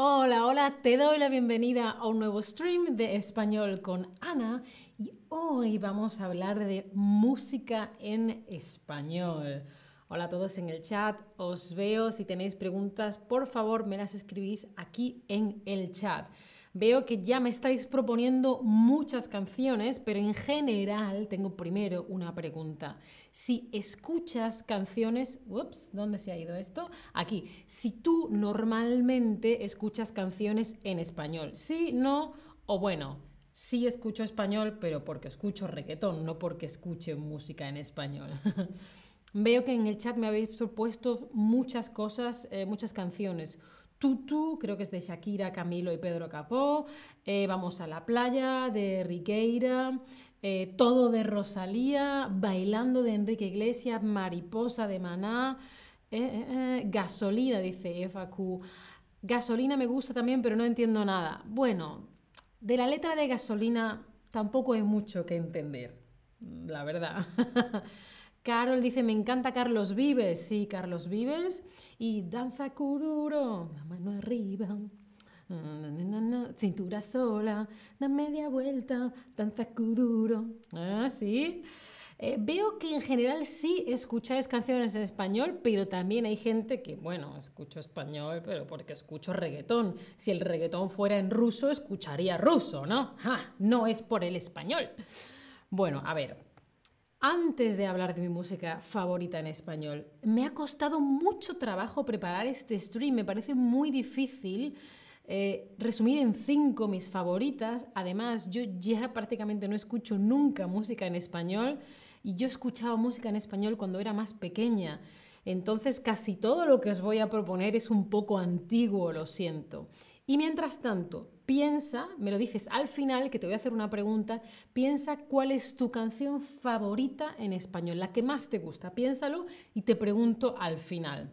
Hola, hola, te doy la bienvenida a un nuevo stream de español con Ana y hoy vamos a hablar de música en español. Hola a todos en el chat, os veo, si tenéis preguntas, por favor me las escribís aquí en el chat. Veo que ya me estáis proponiendo muchas canciones, pero en general tengo primero una pregunta. Si escuchas canciones, ups, ¿dónde se ha ido esto? Aquí. Si tú normalmente escuchas canciones en español, sí, no o bueno, sí escucho español, pero porque escucho reggaetón, no porque escuche música en español. Veo que en el chat me habéis propuesto muchas cosas, eh, muchas canciones. Tutu, creo que es de Shakira, Camilo y Pedro Capó. Eh, Vamos a la playa de Riqueira. Eh, todo de Rosalía. Bailando de Enrique Iglesias. Mariposa de Maná. Eh, gasolina, dice Eva Gasolina me gusta también, pero no entiendo nada. Bueno, de la letra de gasolina tampoco hay mucho que entender, la verdad. Carol dice, me encanta Carlos Vives. Sí, Carlos Vives. Y danza cuduro, la mano arriba. Cintura sola, da media vuelta, danza cuduro. Ah, sí. Eh, veo que en general sí escucháis canciones en español, pero también hay gente que, bueno, escucho español, pero porque escucho reggaetón. Si el reggaetón fuera en ruso, escucharía ruso, ¿no? no es por el español. Bueno, a ver, antes de hablar de mi música favorita en español, me ha costado mucho trabajo preparar este stream. Me parece muy difícil eh, resumir en cinco mis favoritas. Además, yo ya prácticamente no escucho nunca música en español y yo escuchaba música en español cuando era más pequeña. Entonces, casi todo lo que os voy a proponer es un poco antiguo, lo siento. Y mientras tanto, piensa, me lo dices al final, que te voy a hacer una pregunta, piensa cuál es tu canción favorita en español, la que más te gusta. Piénsalo y te pregunto al final.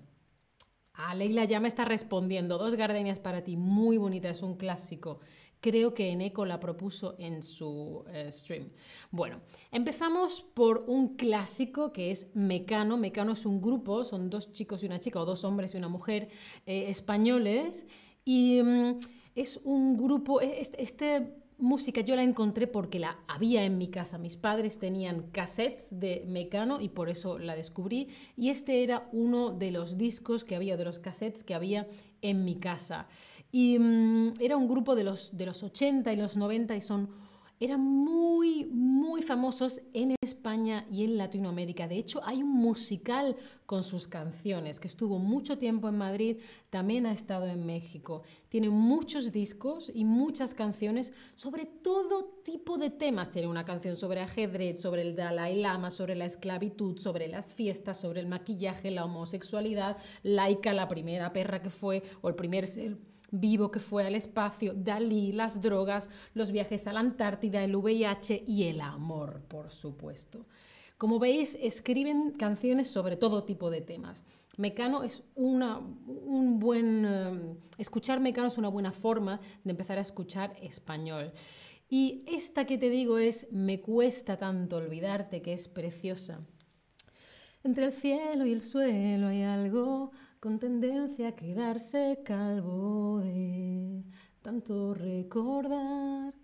Ah, Leila ya me está respondiendo. Dos gardenias para ti, muy bonita, es un clásico. Creo que Eneco la propuso en su eh, stream. Bueno, empezamos por un clásico que es Mecano. Mecano es un grupo, son dos chicos y una chica, o dos hombres y una mujer eh, españoles y mm, es un grupo, e, este, música yo la encontré porque la había en mi casa. Mis padres tenían cassettes de Mecano y por eso la descubrí. Y este era uno de los discos que había, de los cassettes que había en mi casa. Y mm, era un grupo de los, de los 80 y los 90 y son eran muy, muy famosos en España y en Latinoamérica. De hecho, hay un musical con sus canciones que estuvo mucho tiempo en Madrid, también ha estado en México. Tiene muchos discos y muchas canciones sobre todo tipo de temas. Tiene una canción sobre ajedrez, sobre el Dalai Lama, sobre la esclavitud, sobre las fiestas, sobre el maquillaje, la homosexualidad, Laika, la primera perra que fue, o el primer ser vivo que fue al espacio, Dalí, las drogas, los viajes a la Antártida, el VIH y el amor, por supuesto. Como veis, escriben canciones sobre todo tipo de temas. Mecano es una, un buen... Eh, escuchar Mecano es una buena forma de empezar a escuchar español. Y esta que te digo es Me cuesta tanto olvidarte, que es preciosa. Entre el cielo y el suelo hay algo con tendencia a quedarse calvo de tanto recordar.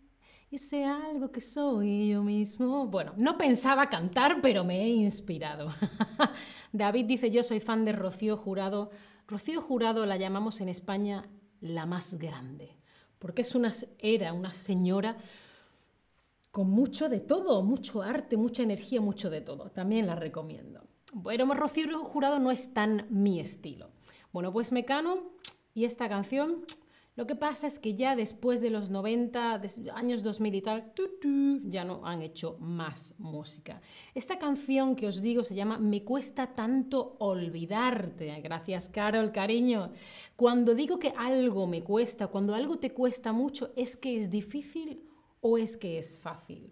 Y ese algo que soy yo mismo. Bueno, no pensaba cantar, pero me he inspirado. David dice, yo soy fan de Rocío Jurado. Rocío Jurado la llamamos en España la más grande, porque es una, era una señora con mucho de todo, mucho arte, mucha energía, mucho de todo. También la recomiendo. Bueno, Rocío Jurado no es tan mi estilo. Bueno, pues Mecano y esta canción, lo que pasa es que ya después de los 90, años 2000 y tal, ya no han hecho más música. Esta canción que os digo se llama Me cuesta tanto olvidarte. Gracias, Carol, cariño. Cuando digo que algo me cuesta, cuando algo te cuesta mucho, ¿es que es difícil o es que es fácil?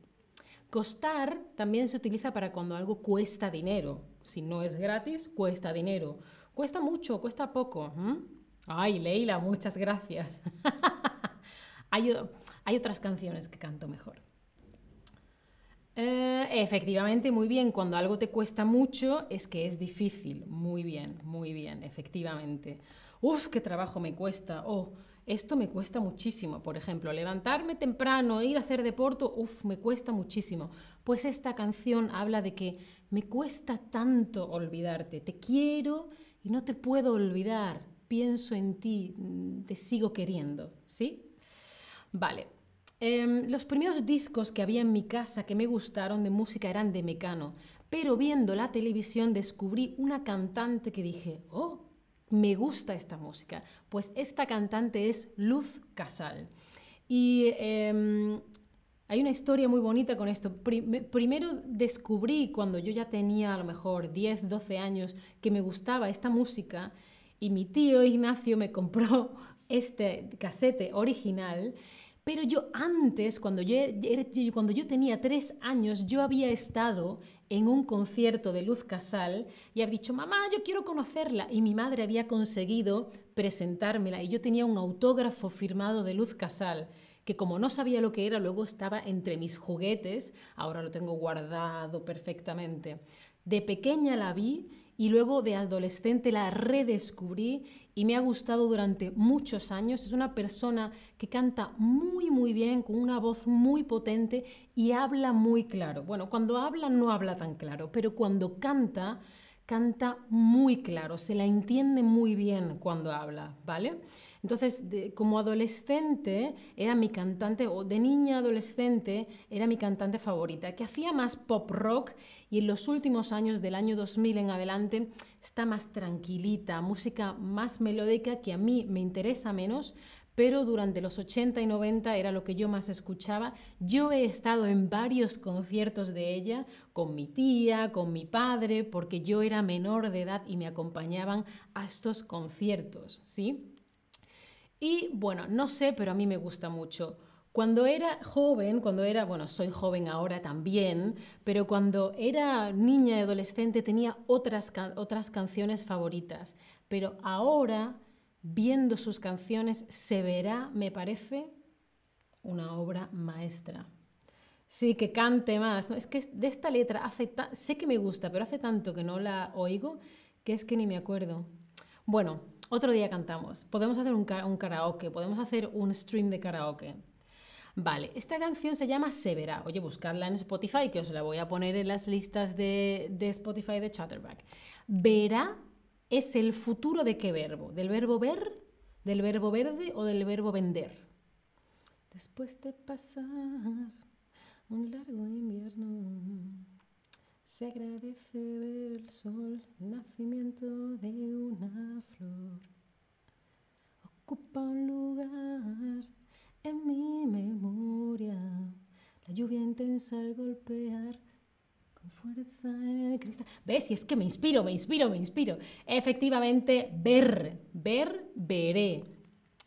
Costar también se utiliza para cuando algo cuesta dinero. Si no es gratis, cuesta dinero. Cuesta mucho, cuesta poco. Ay, Leila, muchas gracias. hay, otras canciones que canto mejor. Eh, efectivamente, muy bien. Cuando algo te cuesta mucho es que es difícil. Muy bien, muy bien, efectivamente. Uf, qué trabajo me cuesta. Oh, Esto me cuesta muchísimo, por ejemplo, levantarme temprano, ir a hacer deporte, uff, me cuesta muchísimo. Pues esta canción habla de que me cuesta tanto olvidarte, te quiero y no te puedo olvidar, pienso en ti, mm, te sigo queriendo, ¿sí? Vale. Em, los primeros discos que había en mi casa que me gustaron de música eran de Mecano, pero viendo la televisión descubrí una cantante que dije, oh, me gusta esta música. Pues esta cantante es Luz Casal. Y em, hay una historia muy bonita con esto. primero descubrí cuando yo ya tenía a lo mejor 10, 12 años que me gustaba esta música y mi tío Ignacio me compró este casete original. Pero yo antes, cuando yo, cuando yo tenía tres años, yo había estado en un concierto de Luz Casal y había dicho, mamá, yo quiero conocerla. Y mi madre había conseguido presentármela y yo tenía un autógrafo firmado de Luz Casal que como no sabía lo que era, luego estaba entre mis juguetes, ahora lo tengo guardado perfectamente. De pequeña la vi y luego de adolescente la redescubrí y me ha gustado durante muchos años. Es una persona que canta muy muy bien, con una voz muy potente y habla muy claro. Bueno, cuando habla no habla tan claro, pero cuando canta, canta muy claro, se la entiende muy bien cuando habla, ¿vale? Entonces, como adolescente, era mi cantante, o de niña adolescente, era mi cantante favorita, que hacía más pop rock y en los últimos años del año 2000 en adelante está más tranquilita, música más melódica que a mí me interesa menos, pero durante los 80 y 90 era lo que yo más escuchaba. Yo he estado en varios conciertos de ella con mi tía, con mi padre, porque yo era menor de edad y me acompañaban a estos conciertos, ¿sí? Y bueno, no sé, pero a mí me gusta mucho. Cuando era joven, cuando era, bueno, soy joven ahora también, pero cuando era niña y adolescente tenía otras, otras canciones favoritas. Pero ahora, viendo sus canciones, se verá, me parece, una obra maestra. Sí, que cante más. ¿no? Es que de esta letra hace sé que me gusta, pero hace tanto que no la oigo que es que ni me acuerdo. Bueno, otro día cantamos. Podemos hacer un, karaoke, podemos hacer un stream de karaoke. Vale, esta canción se llama Severa. Oye, buscadla en Spotify, que os la voy a poner en las listas de, Spotify de Chatterback. Verá es el futuro de qué verbo? ¿Del verbo ver? ¿Del verbo verde o del verbo vender? Después de pasar un largo invierno, se agradece ver el sol, nacimiento de una flor. Ocupa un lugar en mi memoria. La lluvia intensa al golpear con fuerza en el cristal. ¿Ves? Y es que me inspiro, me inspiro, me inspiro. Efectivamente, ver, ver, veré.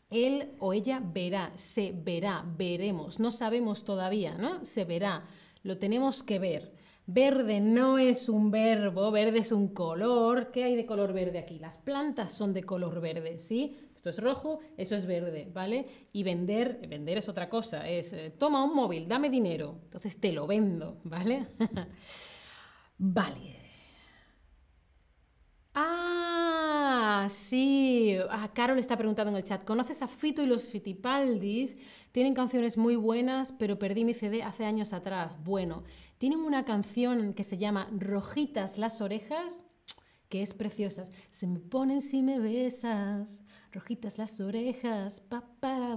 Él o ella verá, se verá, veremos. No sabemos todavía, ¿no? Se verá. Lo tenemos que ver. Verde no es un verbo, verde es un color. ¿Qué hay de color verde aquí? Las plantas son de color verde, ¿sí? Esto es rojo, eso es verde, ¿vale? Y vender, vender es otra cosa, es eh, toma un móvil, dame dinero, entonces te lo vendo, ¿vale? vale. Ah, sí. Ah, Carol está preguntando en el chat. ¿Conoces a Fito y los Fitipaldis? Tienen canciones muy buenas, pero perdí mi CD hace años atrás. Bueno, tienen una canción que se llama Rojitas las orejas, que es preciosa. Se me ponen si me besas, rojitas las orejas, pa para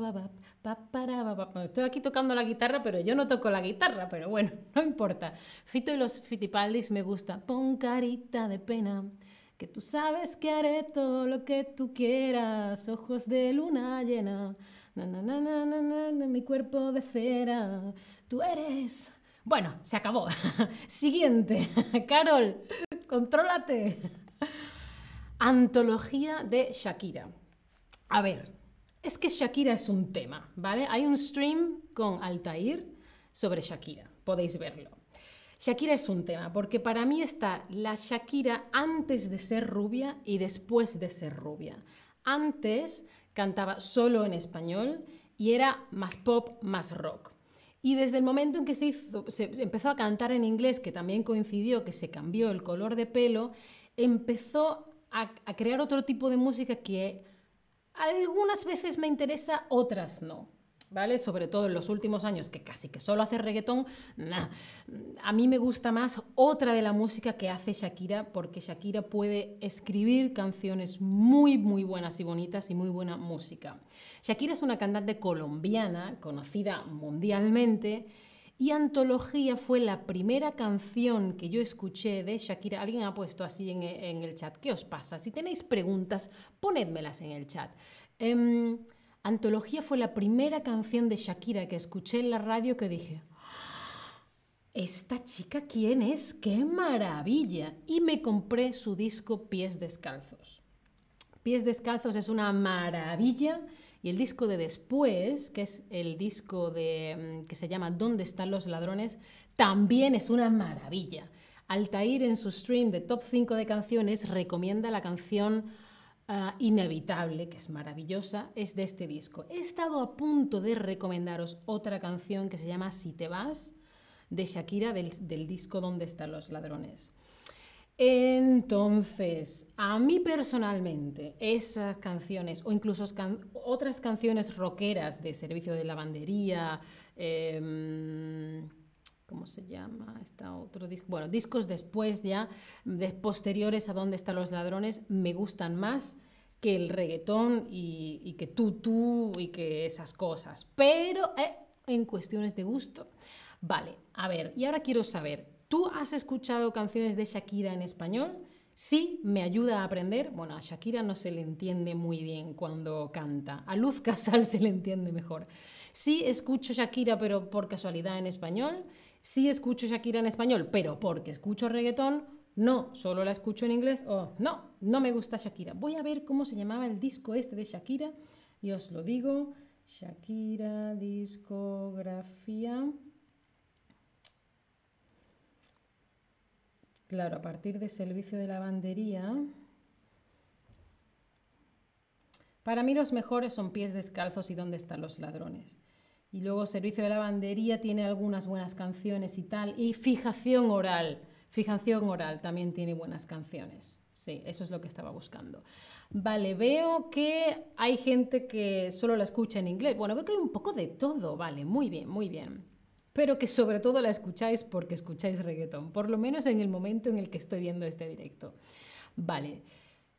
pa Estoy aquí tocando la guitarra, pero yo no toco la guitarra, pero bueno, no importa. Fito y los Fitipaldis me gusta. Pon carita de pena, que tú sabes que haré todo lo que tú quieras. Ojos de luna llena, na, na, na, na, na, na mi cuerpo de cera. Tú eres bueno, se acabó. Siguiente. Carol, contrólate. Antología de Shakira. A ver, es que Shakira es un tema, ¿vale? Hay un stream con Altair sobre Shakira, podéis verlo. Shakira es un tema, porque para mí está la Shakira antes de ser rubia y después de ser rubia. Antes cantaba solo en español y era más pop, más rock. Y desde el momento en que se, empezó a cantar en inglés, que también coincidió que se cambió el color de pelo, empezó a, crear otro tipo de música que algunas veces me interesa, otras no. ¿Vale? Sobre todo en los últimos años, que casi que solo hace reggaetón, a mí me gusta más otra de la música que hace Shakira, porque Shakira puede escribir canciones muy, muy buenas y bonitas y muy buena música. Shakira es una cantante colombiana, conocida mundialmente, y Antología fue la primera canción que yo escuché de Shakira. Alguien ha puesto así en, el chat. ¿Qué os pasa? Si tenéis preguntas, ponedmelas en el chat. Em, Antología fue la primera canción de Shakira que escuché en la radio que dije, ¿esta chica quién es? ¡Qué maravilla! Y me compré su disco Pies Descalzos. Pies Descalzos es una maravilla y el disco de después, que es el disco de, mm, que se llama ¿Dónde están los ladrones? También es una maravilla. Altair en su stream de top 5 de canciones recomienda la canción ah, Inevitable, que es maravillosa, es de este disco. He estado a punto de recomendaros otra canción que se llama Si te vas, de Shakira, del, del disco ¿Dónde están los ladrones? Entonces, a mí personalmente, esas canciones o incluso otras canciones rockeras de servicio de lavandería, em, ¿cómo se llama? Está otro disco. Bueno, discos después ya, de posteriores a Dónde están los ladrones, me gustan más que el reggaetón y, que tú, tú y que esas cosas. Pero eh, en cuestiones de gusto. Vale, a ver, y ahora quiero saber, ¿Tú has escuchado canciones de Shakira en español? Sí, me ayuda a aprender. Bueno, a Shakira no se le entiende muy bien cuando canta. A Luz Casal se le entiende mejor. Sí, escucho Shakira, pero por casualidad en español. Sí, escucho Shakira en español, pero porque escucho reggaetón. No, solo la escucho en inglés. Oh, no, no me gusta Shakira. Voy a ver cómo se llamaba el disco este de Shakira. Y os lo digo. Shakira, discografía. Claro, a partir de servicio de lavandería. Para mí los mejores son pies descalzos y dónde están los ladrones. Y luego servicio de lavandería tiene algunas buenas canciones y tal. Y fijación oral. Fijación oral también tiene buenas canciones. Sí, eso es lo que estaba buscando. Vale, veo que hay gente que solo la escucha en inglés. Bueno, veo que hay un poco de todo. Vale, muy bien, muy bien pero que sobre todo la escucháis porque escucháis reggaetón, por lo menos en el momento en el que estoy viendo este directo. Vale.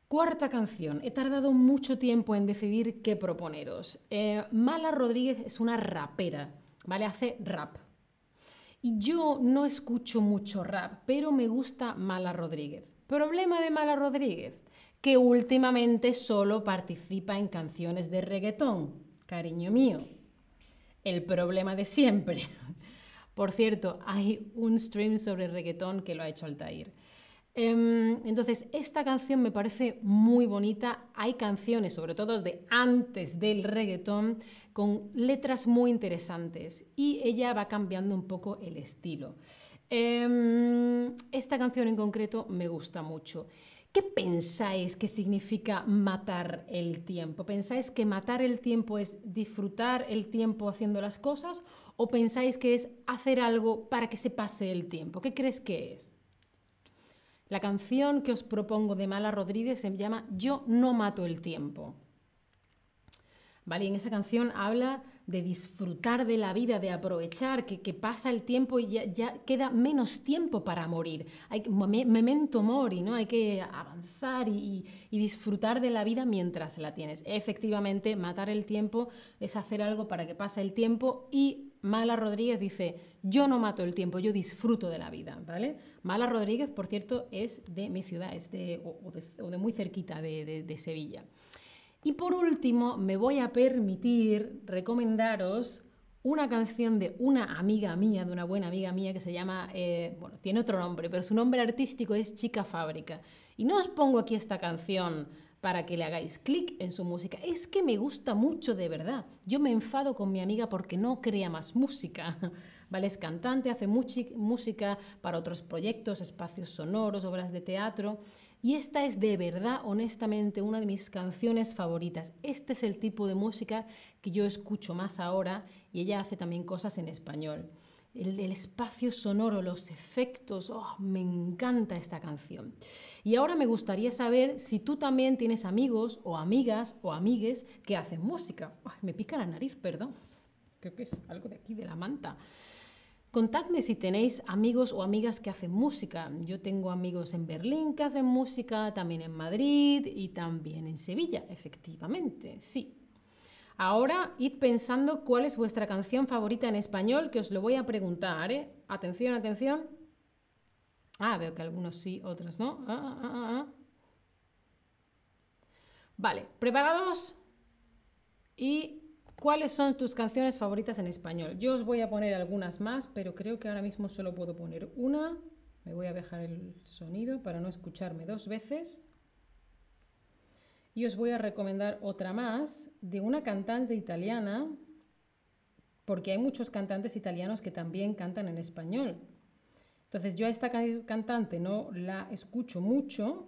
Cuarta canción. He tardado mucho tiempo en decidir qué proponeros. Eh, Mala Rodríguez es una rapera, ¿vale? Hace rap. Y yo no escucho mucho rap, pero me gusta Mala Rodríguez. Problema de Mala Rodríguez, que últimamente solo participa en canciones de reggaetón. Cariño mío, el problema de siempre. Por cierto, hay un stream sobre reggaetón que lo ha hecho Altair. Em, entonces, esta canción me parece muy bonita. Hay canciones, sobre todo de antes del reggaetón, con letras muy interesantes y ella va cambiando un poco el estilo. Em, esta canción en concreto me gusta mucho. ¿Qué pensáis que significa matar el tiempo? ¿Pensáis que matar el tiempo es disfrutar el tiempo haciendo las cosas o pensáis que es hacer algo para que se pase el tiempo? ¿Qué crees que es? La canción que os propongo de Mala Rodríguez se llama Yo no mato el tiempo. ¿Vale? en esa canción habla de disfrutar de la vida, de aprovechar, que, pasa el tiempo y ya, queda menos tiempo para morir. Hay memento mori, ¿no? Hay que avanzar y, disfrutar de la vida mientras la tienes. Efectivamente, matar el tiempo es hacer algo para que pase el tiempo y Mala Rodríguez dice, yo no mato el tiempo, yo disfruto de la vida, ¿vale? Mala Rodríguez, por cierto, es de mi ciudad, es de, o, de, muy cerquita de Sevilla. Y por último, me voy a permitir recomendaros una canción de una amiga mía, de una buena amiga mía que se llama, eh, bueno, tiene otro nombre, pero su nombre artístico es Chica Fábrica. Y no os pongo aquí esta canción para que le hagáis clic en su música. Es que me gusta mucho de verdad. Yo me enfado con mi amiga porque no crea más música. ¿Vale? Es cantante, hace música para otros proyectos, espacios sonoros, obras de teatro. Y esta es de verdad, honestamente, una de mis canciones favoritas. Este es el tipo de música que yo escucho más ahora y ella hace también cosas en español. El, espacio sonoro, los efectos. Oh, me encanta esta canción. Y ahora me gustaría saber si tú también tienes amigos o amigas o amigues que hacen música. me pica la nariz, perdón. Creo que es algo de aquí, de la manta. Contadme si tenéis amigos o amigas que hacen música. Yo tengo amigos en Berlín que hacen música, también en Madrid y también en Sevilla, efectivamente, sí. Ahora id pensando cuál es vuestra canción favorita en español, que os lo voy a preguntar. ¿eh? Atención, atención. Ah, veo que algunos sí, otros no. Ah, ah, ah, vale, ¿preparados? ¿Y cuáles son tus canciones favoritas en español? Yo os voy a poner algunas más, pero creo que ahora mismo solo puedo poner una. Me voy a dejar el sonido para no escucharme dos veces. Y os voy a recomendar otra más de una cantante italiana, porque hay muchos cantantes italianos que también cantan en español. Entonces yo a esta cantante no la escucho mucho,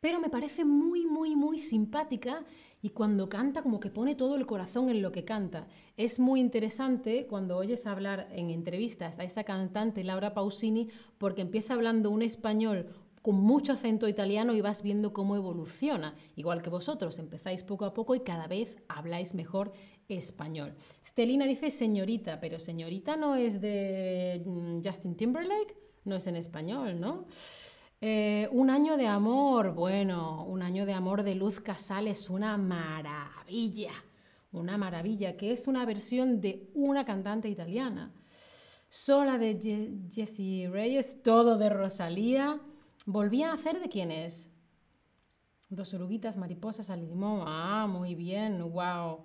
pero me parece muy, muy, muy simpática y cuando canta como que pone todo el corazón en lo que canta. Es muy interesante cuando oyes hablar en entrevistas a esta cantante Laura Pausini porque empieza hablando un español con mucho acento italiano y vas viendo cómo evoluciona, igual que vosotros, empezáis poco a poco y cada vez habláis mejor español. Stelina dice señorita, pero señorita no es de mm, Justin Timberlake, no es en español, ¿no? Eh, un año de amor, bueno, un año de amor de Luz Casal es una maravilla, una maravilla, que es una versión de una cantante italiana. Sola de Jessie Reyes, todo de Rosalía. Volví a hacer de quién es. Dos oruguitas, mariposas al limón. Ah, muy bien, wow.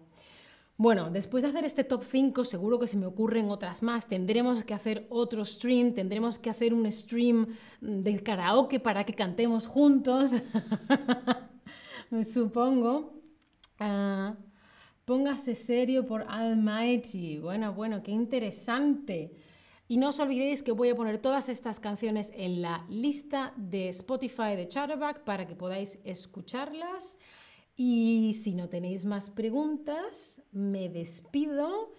Bueno, después de hacer este top 5, seguro que se me ocurren otras más. Tendremos que hacer otro stream, tendremos que hacer un stream del karaoke para que cantemos juntos. Supongo. Ah, póngase serio por Almighty. Bueno, bueno, qué interesante. Y no os olvidéis que voy a poner todas estas canciones en la lista de Spotify de Chatterback para que podáis escucharlas. Y si no tenéis más preguntas, me despido.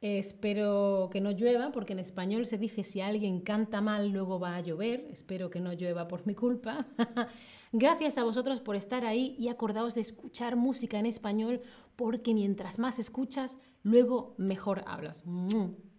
Espero que no llueva, porque en español se dice si alguien canta mal, luego va a llover. Espero que no llueva por mi culpa. Gracias a vosotros por estar ahí y acordaos de escuchar música en español, porque mientras más escuchas, luego mejor hablas.